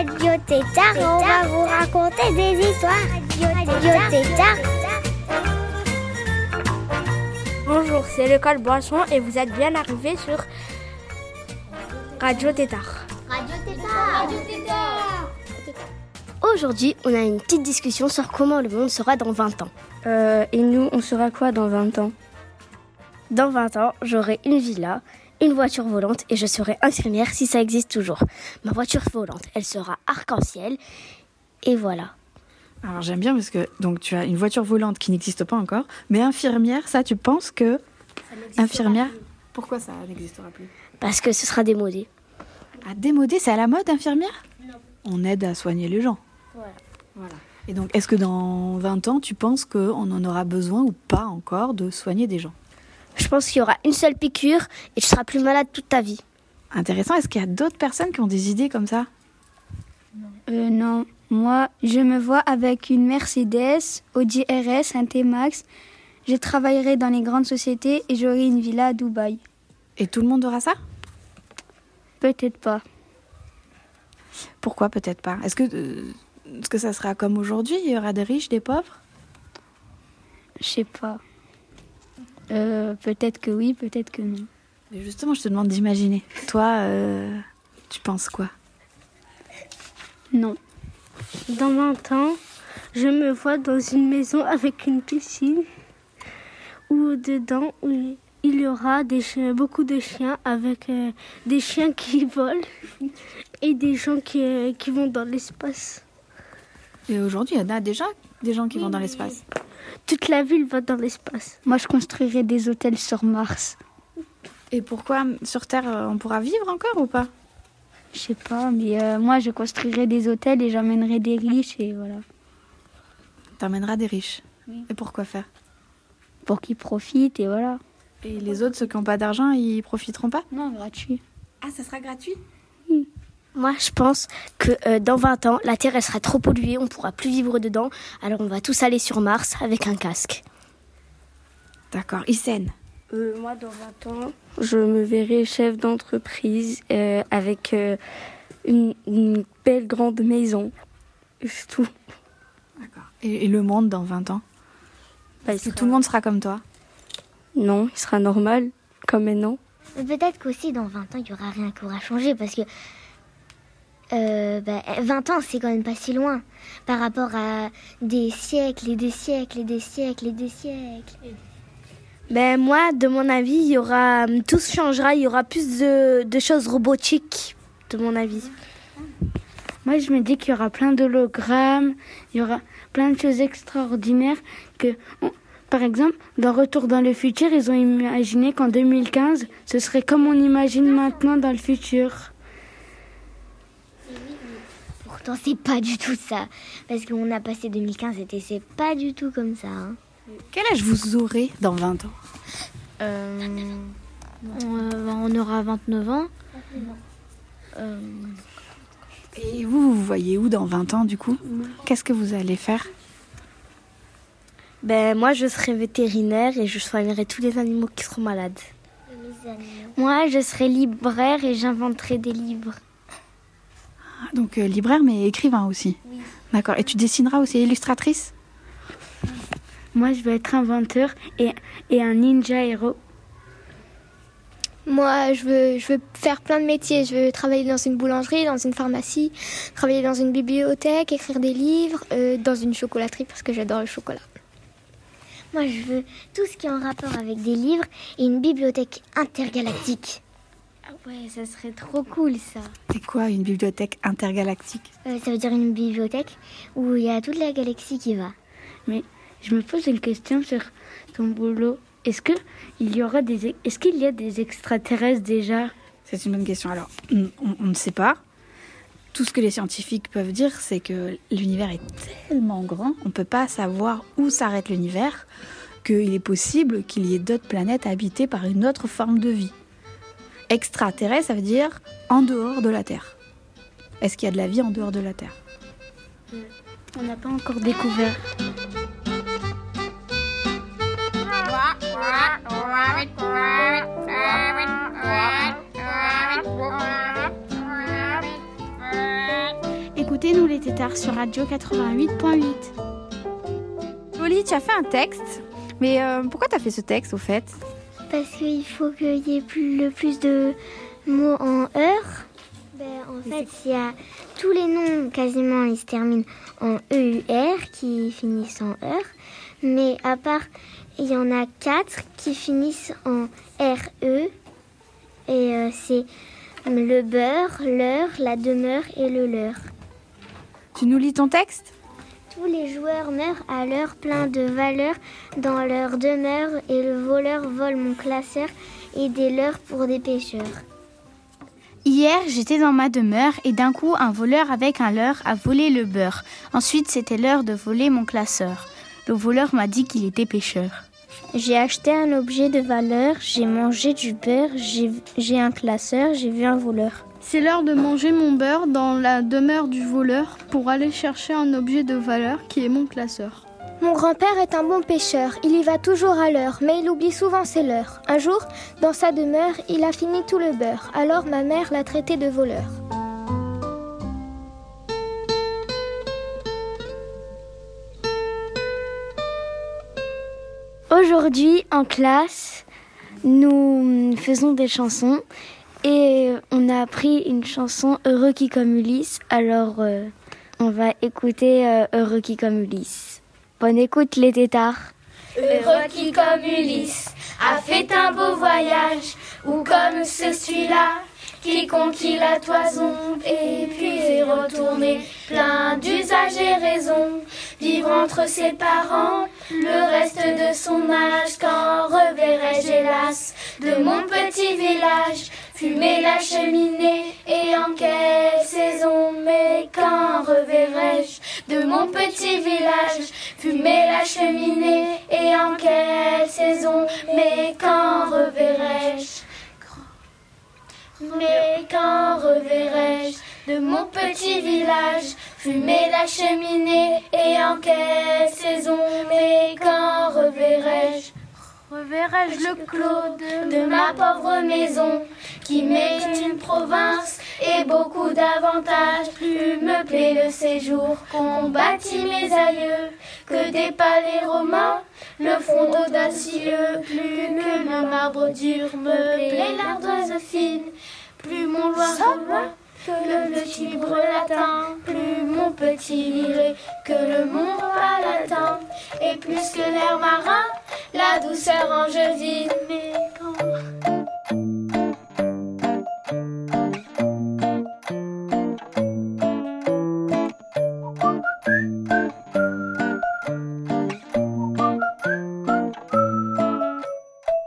Radio Tétard on va vous raconter des histoires. Radio Tétard. Bonjour, c'est l'école Boisson et vous êtes bien arrivés sur Radio Tétard. Radio Tétard. Radio Tétard. Aujourd'hui, on a une petite discussion sur comment le monde sera dans 20 ans. Euh, et nous, on sera quoi dans 20 ans? Dans 20 ans, j'aurai une villa, une voiture volante et je serai infirmière si ça existe toujours. Ma voiture volante, elle sera arc-en-ciel et voilà. Alors j'aime bien parce que donc tu as une voiture volante qui n'existe pas encore, mais infirmière, ça tu penses que infirmière Pourquoi ça n'existera plus? Parce que ce sera démodé. À démodé, c'est à la mode infirmière? On aide à soigner les gens. Voilà. Voilà. Et donc est-ce que dans 20 ans, tu penses qu'on en aura besoin ou pas encore de soigner des gens? Je pense qu'il y aura une seule piqûre et tu seras plus malade toute ta vie. Intéressant, est-ce qu'il y a d'autres personnes qui ont des idées comme ça? Euh, non, moi, je me vois avec une Mercedes, Audi RS, un T-Max. Je travaillerai dans les grandes sociétés et j'aurai une villa à Dubaï. Et tout le monde aura ça? Peut-être pas. Pourquoi peut-être pas? Est-ce que, euh, est-ce que ça sera comme aujourd'hui? Il y aura des riches, des pauvres? Je sais pas. Euh, peut-être que oui, peut-être que non. Mais justement, je te demande d'imaginer. Toi, euh, tu penses quoi? Non. Dans 20 ans, je me vois dans une maison avec une piscine où dedans il y aura des chiens, beaucoup de chiens avec euh, des chiens qui volent et des gens qui, qui vont dans l'espace. Et aujourd'hui, il y en a déjà des gens qui vont dans l'espace. Toute la ville va dans l'espace. Moi, je construirai des hôtels sur Mars. Et pourquoi sur Terre, euh, on pourra vivre encore ou pas? Je sais pas, mais euh, moi, je construirai des hôtels et j'emmènerai des riches et voilà. T'emmèneras des riches. Oui. Et pourquoi faire? Pour qu'ils profitent et voilà. Et les autres, ceux qui n'ont pas d'argent, ils profiteront pas? Non, gratuit. Ah, ça sera gratuit? Moi, je pense que euh, dans 20 ans, la Terre elle sera trop polluée, on pourra plus vivre dedans. Alors on va tous aller sur Mars avec un casque. D'accord. Isen Euh, moi, dans 20 ans, je me verrai chef d'entreprise euh, avec euh, une, une belle grande maison. Et C'est tout. D'accord. Et, et le monde dans 20 ans? Bah, il Est-ce que sera- tout le monde sera comme toi Non, il sera normal, comme maintenant. Peut-être qu'aussi dans 20 ans, il n'y aura rien qui aura changé parce que euh, bah, 20 ans, c'est quand même pas si loin par rapport à des siècles et des siècles et des siècles et des siècles. Ben moi, de mon avis, il y aura hum, tout changera, il y aura plus de, de choses robotiques, de mon avis. Moi, je me dis qu'il y aura plein d'hologrammes, il y aura plein de choses extraordinaires. Que, on- par exemple, dans Retour dans le futur, ils ont imaginé qu'en 2015, ce serait comme on imagine maintenant dans le futur. Pourtant, c'est pas du tout ça parce qu'on a passé 2015 et c'est pas du tout comme ça. hein. Quel âge vous aurez dans 20 ans? Euh, on, euh, on aura 29 ans. Euh, Et vous, vous vous voyez où dans 20 ans du coup? Qu'est-ce que vous allez faire? Ben moi, je serai vétérinaire et je soignerai tous les animaux qui seront malades. Moi, je serai libraire et j'inventerai des livres. Donc euh, libraire mais écrivain aussi. D'accord. Et tu dessineras aussi illustratrice? Moi, je veux être inventeur et, et un ninja héros. Moi, je veux, je veux faire plein de métiers. Je veux travailler dans une boulangerie, dans une pharmacie, travailler dans une bibliothèque, écrire des livres, euh, dans une chocolaterie parce que j'adore le chocolat. Moi, je veux tout ce qui est en rapport avec des livres et une bibliothèque intergalactique. Ouais, ça serait trop cool ça. C'est quoi une bibliothèque intergalactique? Euh, ça veut dire une bibliothèque où il y a toute la galaxie qui va. Mais je me pose une question sur ton boulot. Est-ce que il y aura des, est-ce qu'il y a des extraterrestres déjà? C'est une bonne question. Alors, on- on ne sait pas. tout ce que les scientifiques peuvent dire, c'est que l'univers est tellement grand, on ne peut pas savoir où s'arrête l'univers, qu'il est possible qu'il y ait d'autres planètes habitées par une autre forme de vie. Extraterrestre, ça veut dire en dehors de la Terre. Est-ce qu'il y a de la vie en dehors de la Terre? On n'a pas encore découvert. Écoutez-nous les tétards sur Radio 88.8. Oli, tu as fait un texte, mais euh, pourquoi tu as fait ce texte au fait? Parce qu'il faut qu'il y ait plus, le plus de mots en heure. Ben, en fait, il y a tous les noms quasiment, ils se terminent en EUR qui finissent en heure. Mais à part, il y en a quatre qui finissent en RE. Et euh, c'est le beurre, l'heure, la demeure et le leur. Tu nous lis ton texte? Tous les joueurs meurent à l'heure plein de valeur dans leur demeure et le voleur vole mon classeur et des leurs pour des pêcheurs. Hier, j'étais dans ma demeure et d'un coup, un voleur avec un leurre a volé le beurre. Ensuite, c'était l'heure de voler mon classeur. Le voleur m'a dit qu'il était pêcheur. J'ai acheté un objet de valeur, j'ai mangé du beurre, j'ai j'ai un classeur, j'ai vu un voleur. C'est l'heure de manger mon beurre dans la demeure du voleur pour aller chercher un objet de valeur qui est mon classeur. Mon grand-père est un bon pêcheur, il y va toujours à l'heure, mais il oublie souvent ses leurres. Un jour, dans sa demeure, il a fini tout le beurre, alors ma mère l'a traité de voleur. Aujourd'hui, en classe, nous faisons des chansons et on a appris une chanson Heureux qui comme Ulysse. Alors, euh, on va écouter euh, Heureux qui comme Ulysse. Bonne écoute, les tétards. Heureux qui comme Ulysse a fait un beau voyage, ou comme ce celui-là, qui conquit la toison, et puis est retourné plein d'usage et raison, vivre entre ses parents, le reste de son âge, quand reverrai-je hélas de mon petit village, fumer la cheminée, et en quelle saison, mais quand reverrai-je de mon petit village, fumer la cheminée, et en quelle saison, mais quand reverrai-je? Mais quand reverrai-je de mon petit village? Fumer la cheminée et en quelle saison? Mais quand reverrai-je Reverrai-je le clos de ma pauvre maison qui m'est une province et beaucoup d'avantages? Plus me plaît le séjour qu'ont bâti mes aïeux que des palais romains le front audacieux, plus que le marbre dur me plaît l'ardoise fine, plus mon loin que le tibre latin, plus mon petit viré que le mont palatin, et plus que l'air marin, la douceur angevine. Mais quand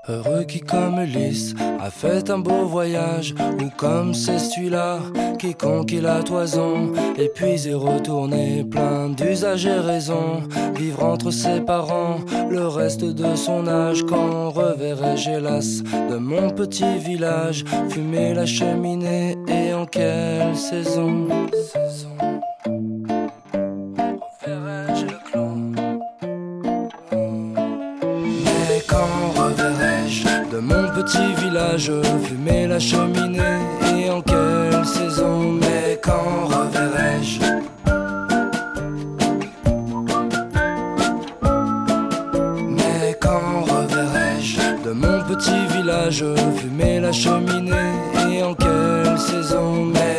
Heureux qui comme Ulysse a fait un beau voyage, ou comme c'est celui-là qui conquit la toison, et puis est retourné plein d'usage et raison, vivre entre ses parents le reste de son âge, quand reverrai-je hélas de mon petit village, fumer la cheminée, et en quelle saison fumer la cheminée et en quelle saison Mais quand reverrai-je? Mais quand reverrai-je? De mon petit village fumer la cheminée et en quelle saison Mais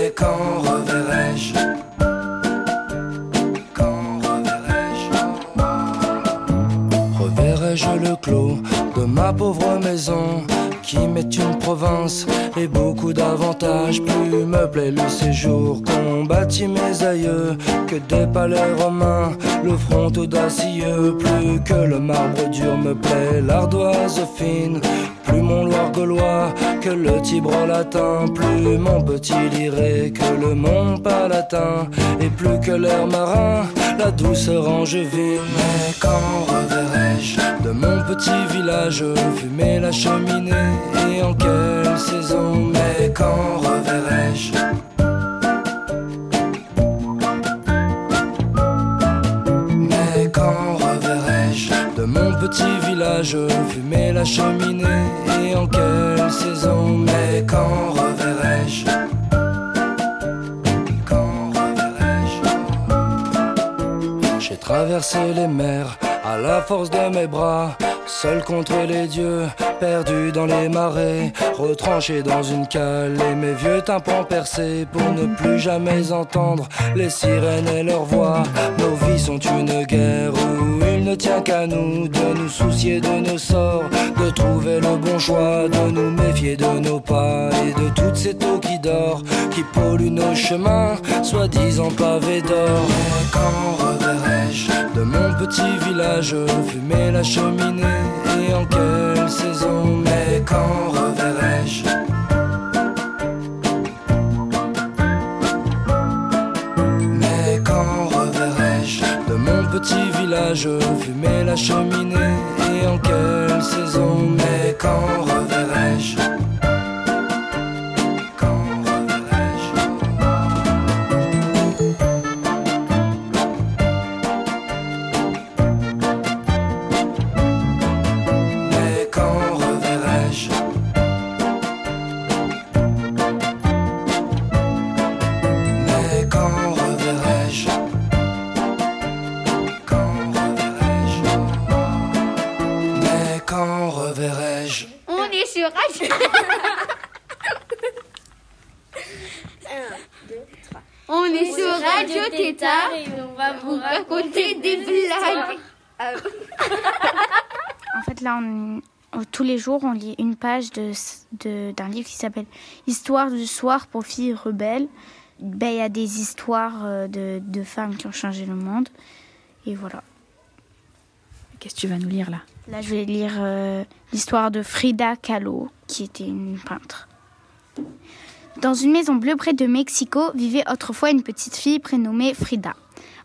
qui m'est une province et beaucoup d'avantages. Plus me plaît le séjour qu'ont bâti mes aïeux Que des palais romains, le front audacieux. Plus que le marbre dur me plaît l'ardoise fine Plus mon Loire gaulois que le Tibre latin, plus mon petit liré que le Mont Palatin, et plus que l'air marin, la douceur angevine. Mais quand reverrai-je de mon petit village fumer la cheminée et en quelle saison Mais quand reverrai-je? Petit village, fumer la cheminée et en quelle saison, mais quand reverrai-je? Quand reverrai-je? J'ai traversé les mers à la force de mes bras seul contre les dieux, perdu dans les marais, retranché dans une cale et mes vieux tympans percés pour ne plus jamais entendre les sirènes et leurs voix. Nos vies sont une guerre où il ne tient qu'à nous de nous soucier de nos sorts, de trouver le bon choix, de nous méfier de nos pas et de toutes ces taux qui dorent, qui polluent nos chemins, soi-disant pavés d'or. Quand reverrai-je de mon petit village fumer la cheminée? et en quelle saison, mais quand reverrai-je? Mais quand reverrai-je? De mon petit village fumer la cheminée. Et en quelle saison, mais quand reverrai-je? Tous les jours, on lit une page d'un de, livre qui s'appelle Histoire du soir pour filles rebelles. Ben, il y a des histoires euh, de, de, femmes qui ont changé le monde. Et voilà. Qu'est-ce que tu vas nous lire là? Là, je vais lire euh, l'histoire de Frida Kahlo, qui était une peintre. Dans une maison bleue près de Mexico vivait autrefois une petite fille prénommée Frida.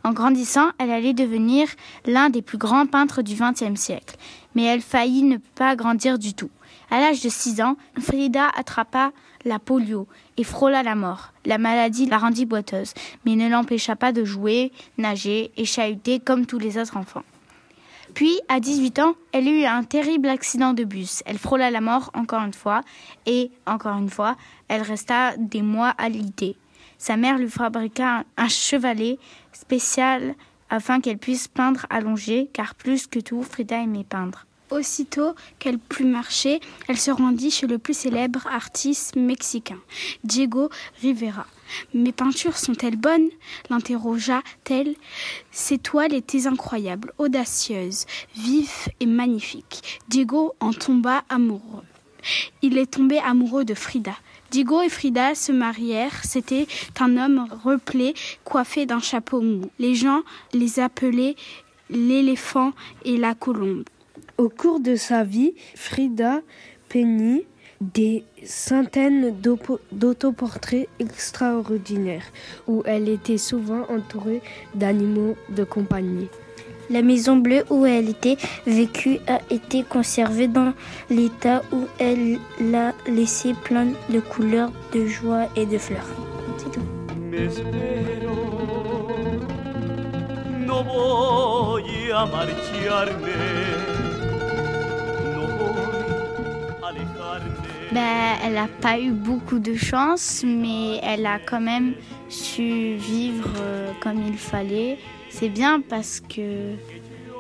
En grandissant, elle allait devenir l'un des plus grands peintres du XXe siècle, mais elle faillit ne pas grandir du tout. À l'âge de 6 ans, Frida attrapa la polio et frôla la mort. La maladie la rendit boiteuse, mais ne l'empêcha pas de jouer, nager et chahuter comme tous les autres enfants. Puis, à 18 ans, elle eut un terrible accident de bus. Elle frôla la mort encore une fois, et encore une fois, elle resta des mois à l'idée. Sa mère lui fabriqua un chevalet spécial afin qu'elle puisse peindre allongée, car plus que tout, Frida aimait peindre. Aussitôt qu'elle put marcher, elle se rendit chez le plus célèbre artiste mexicain, Diego Rivera. Mes peintures sont-elles bonnes? l'interrogea-t-elle. Ses toiles étaient incroyables, audacieuses, vives et magnifiques. Diego en tomba amoureux. Il est tombé amoureux de Frida. Diego et Frida se marièrent. C'était un homme replé, coiffé d'un chapeau mou. Les gens les appelaient l'éléphant et la colombe. Au cours de sa vie, Frida peignit des centaines d'autoportraits extraordinaires où elle était souvent entourée d'animaux de compagnie. La maison bleue où elle était vécue a été conservée dans l'état où elle l'a laissé plein de couleurs, de joie et de fleurs. C'est tout. Ben, elle n'a pas eu beaucoup de chance, mais elle a quand même su vivre euh, comme il fallait. C'est bien parce que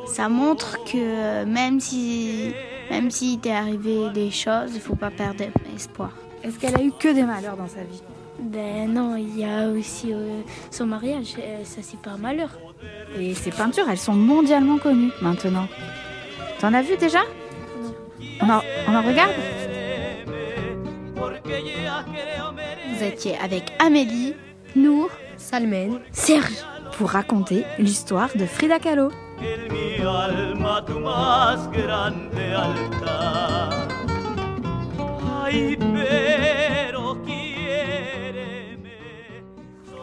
ça montre que même si même si t'est arrivé des choses, il faut pas perdre espoir. Est-ce qu'elle a eu que des malheurs dans sa vie? Ben non, il y a aussi euh, son mariage, euh, ça c'est pas un malheur. Et ses peintures, elles sont mondialement connues maintenant. T'en as vu déjà? On en, on en regarde? Vous étiez avec Amélie, Nour, Salmen, Serge pour raconter l'histoire de Frida Kahlo.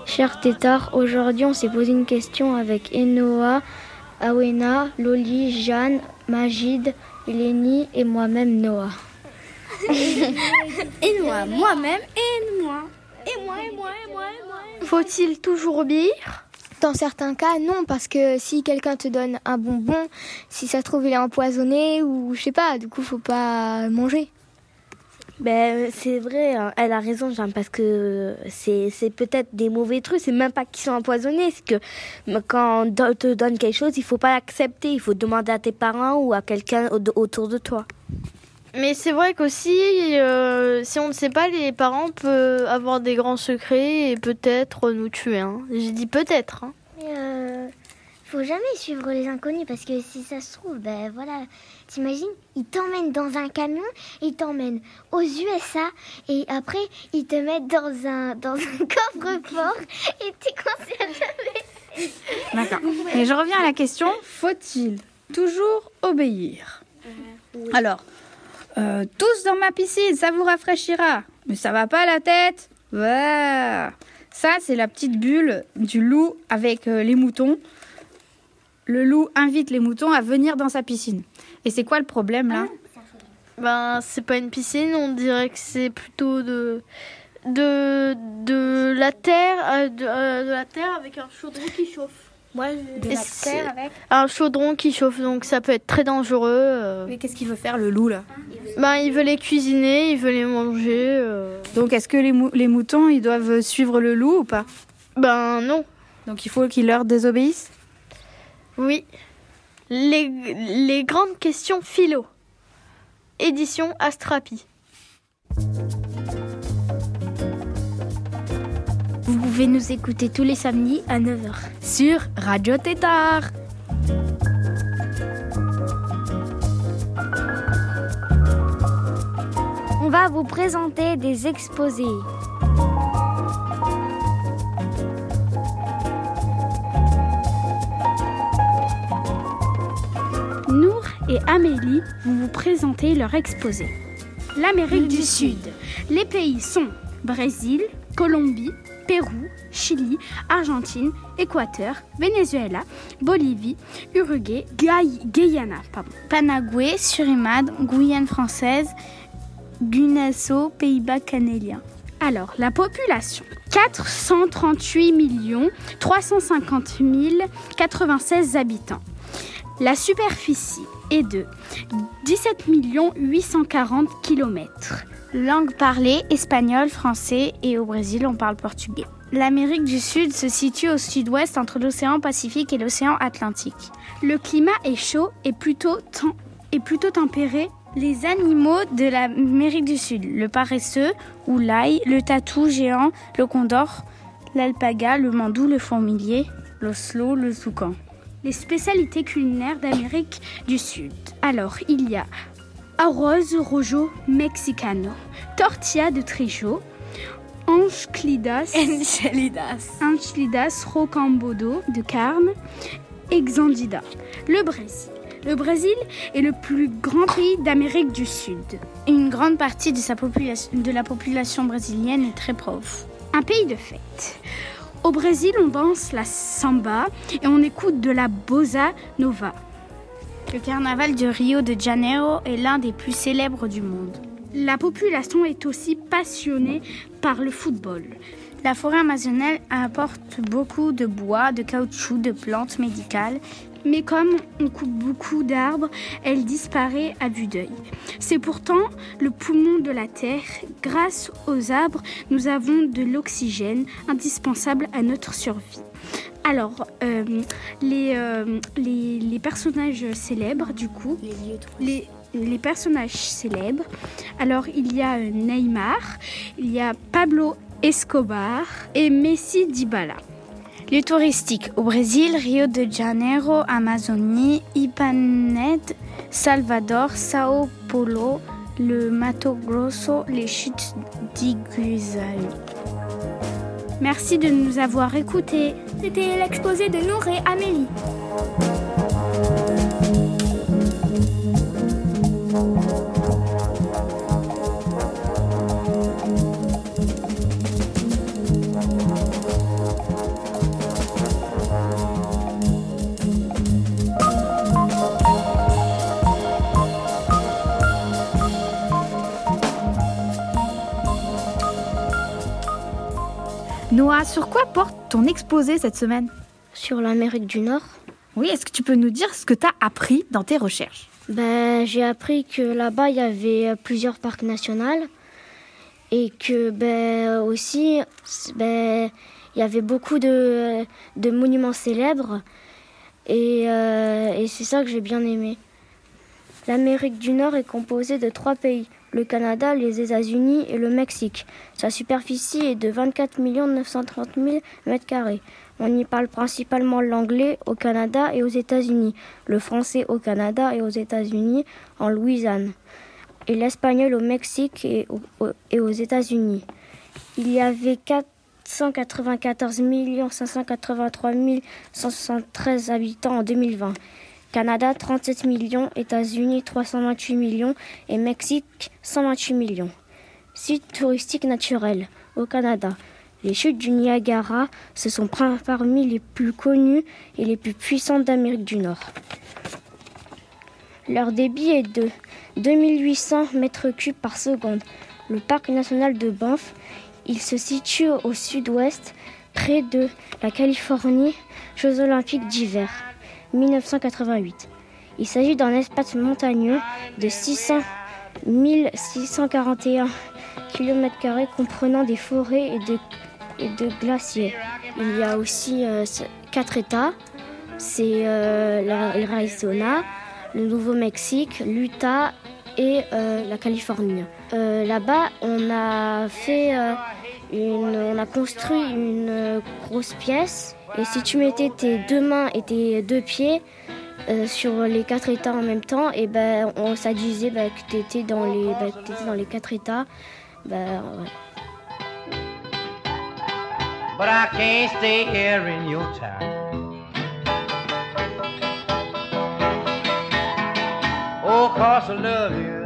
Cher Tétard, aujourd'hui on s'est posé une question avec Enoa, Awena, Loli, Jeanne, Magid, Eleni et moi-même Noah. et moi, moi-même et moi. Et moi, et moi, et moi, et moi. Faut-il toujours obéir? Dans certains cas, non, parce que si quelqu'un te donne un bonbon, si ça se trouve il est empoisonné ou je sais pas, du coup faut pas manger. Ben, c'est vrai, hein. elle a raison, parce que c'est, c'est peut-être des mauvais trucs, c'est même pas qu'ils sont empoisonnés, c'est que quand on te donne quelque chose, il faut pas l'accepter, il faut demander à tes parents ou à quelqu'un autour de toi. Mais c'est vrai qu'aussi, euh, si on ne sait pas, les parents peuvent avoir des grands secrets et peut-être nous tuer. Hein. J'ai dit peut-être. Hein. Euh, faut jamais suivre les inconnus parce que si ça se trouve, ben voilà, t'imagines, ils t'emmènent dans un camion, ils t'emmènent aux USA et après ils te mettent dans un dans un coffre-fort et t'es coincé à jamais. D'accord. Et je reviens à la question faut-il toujours obéir? Alors, euh, tous dans ma piscine, ça vous rafraîchira. Mais ça va pas la tête ouais. Ça, c'est la petite bulle du loup avec euh, les moutons le loup invite les moutons à venir dans sa piscine. Et c'est quoi le problème là? Ben, c'est pas une piscine, on dirait que c'est plutôt de de la terre euh, de, la terre avec un chaudron qui chauffe. Ouais, de la terre avec un chaudron qui chauffe, donc ça peut être très dangereux. Euh. Mais qu'est-ce qu'il veut faire le loup là? Ben, il veut les cuisiner, il veut les manger. Donc est-ce que les, les moutons ils doivent suivre le loup ou pas? Ben non. Donc il faut qu'ils leur désobéissent oui. Les, les grandes questions philo. Édition Astrapi. Pouvez nous écouter tous les samedis à 9h sur Radio Tétard. On va vous présenter des exposés. et Amélie vont vous présenter leur exposé. L'Amérique du Sud. Les pays sont Brésil, Colombie, Pérou, Chili, Argentine, Équateur, Venezuela, Bolivie, Uruguay, Guyana, pardon. Panagoué, Suriname, Guyane française, Gunasso, Pays-Bas canadiens. Alors, la population 438 350 096 habitants. La superficie est de 17 840 km. Langue parlée, espagnol, français et au Brésil on parle portugais. L'Amérique du Sud se situe au sud-ouest entre l'océan Pacifique et l'océan Atlantique. Le climat est chaud et plutôt, et plutôt tempéré. Les animaux de l'Amérique du Sud, le paresseux ou l'ail, le tatou géant, le condor, l'alpaga, le mandou, le fourmilier, l'oslo, le toucan les spécialités culinaires d'Amérique du Sud. Alors, il y a arroz rojo mexicano, tortilla de trijo, enchiladas, enchiladas, rocambodo de carne, exandida. Le Brésil. Le Brésil est le plus grand pays d'Amérique du Sud. Une grande partie de, sa population, de la population brésilienne est très pauvre. Un pays de fête. Au Brésil, on danse la samba et on écoute de la bossa nova. Le carnaval de Rio de Janeiro est l'un des plus célèbres du monde. La population est aussi passionnée par le football. La forêt amazonienne apporte beaucoup de bois, de caoutchouc, de plantes médicales mais comme on coupe beaucoup d'arbres, elle disparaît à vue d'œil. C'est pourtant le poumon de la Terre. Grâce aux arbres, nous avons de l'oxygène indispensable à notre survie. Alors, euh, euh, les, les, personnages célèbres, du coup, les, les, personnages célèbres, alors il y a Neymar, il y a Pablo Escobar et Messi Dybala. Lieux touristiques au Brésil, Rio de Janeiro, Amazonie, Ipanema, Salvador, Sao Paulo, le Mato Grosso, les chutes d'Iguaçu. Merci de nous avoir écoutés. C'était l'exposé de Nour et Amélie. Noah, sur quoi porte ton exposé cette semaine? Sur l'Amérique du Nord. Oui, est-ce que tu peux nous dire ce que tu as appris dans tes recherches? Ben, J'ai appris que là-bas, il y avait plusieurs parcs nationaux et que ben, aussi, ben, il y avait beaucoup de, de monuments célèbres et, euh, et c'est ça que j'ai bien aimé. L'Amérique du Nord est composée de trois pays, le Canada, les États-Unis et le Mexique. Sa superficie est de 24 930 000 m2. On y parle principalement l'anglais au Canada et aux États-Unis, le français au Canada et aux États-Unis, en Louisiane, et l'espagnol au Mexique et, aux États-Unis. Il y avait 494 583 173 habitants en 2020. Canada 37 millions, États-Unis 328 millions et Mexique 128 millions. Site touristique naturel au Canada. Les chutes du Niagara, ce sont parmi les plus connues et les plus puissantes d'Amérique du Nord. Leur débit est de 2800 mètres cubes par seconde. Le parc national de Banff, il se situe au sud-ouest, près de la Californie, Jeux olympiques d'hiver. 1988. Il s'agit d'un espace montagneux de 600 641 km comprenant des forêts et de, et de, glaciers. Il y a aussi euh, quatre États. C'est euh, l'Arizona, le Nouveau-Mexique, l'Utah et euh, la Californie. Là-bas, on a fait on a construit une grosse pièce et si tu mettais tes deux mains et tes deux pieds sur les quatre états en même temps, et ben on, ça disait bah, que tu étais, dans les, bah, dans les quatre états. Ben. But I can't stay here in your town. Oh, cause I love you.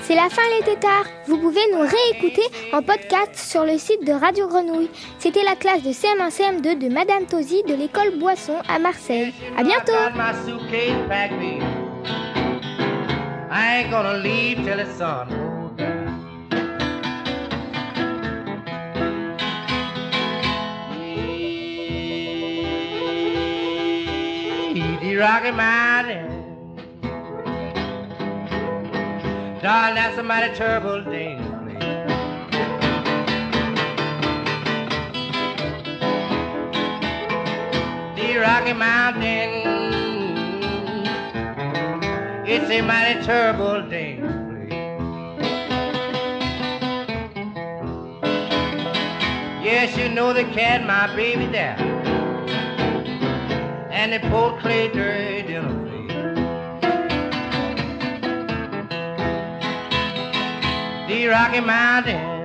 C'est la fin les tétards. Vous pouvez nous réécouter en podcast sur le site de Radio Grenouille. C'était la classe de CM1 CM2 de Madame Tosi de l'école Boisson à Marseille. À bientôt. Darling, that's a mighty terrible play. The Rocky Mountain, it's a mighty terrible play. Yes, you know the cat, my baby there, and the poor clay dirt in a the Rocky Mountain.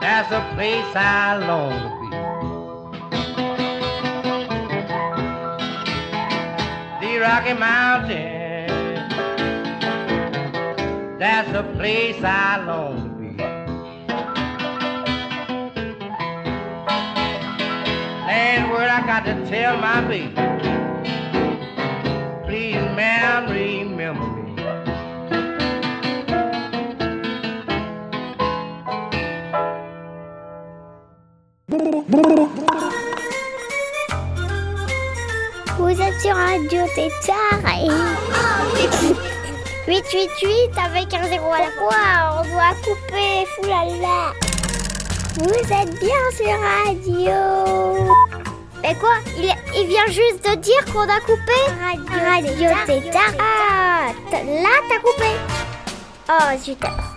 That's a place I long to be. The Rocky Mountain. That's a place I long got to tell my baby. Please, ma'am, remember me. Vous êtes sur Radio Tétard et 888 avec un zéro à la fois, on doit couper, foulala. Vous êtes bien sur Radio. Mais quoi? Il, vient juste de dire qu'on a coupé? Radio, Radio Tétard. Ah, là t'as coupé. Oh, super.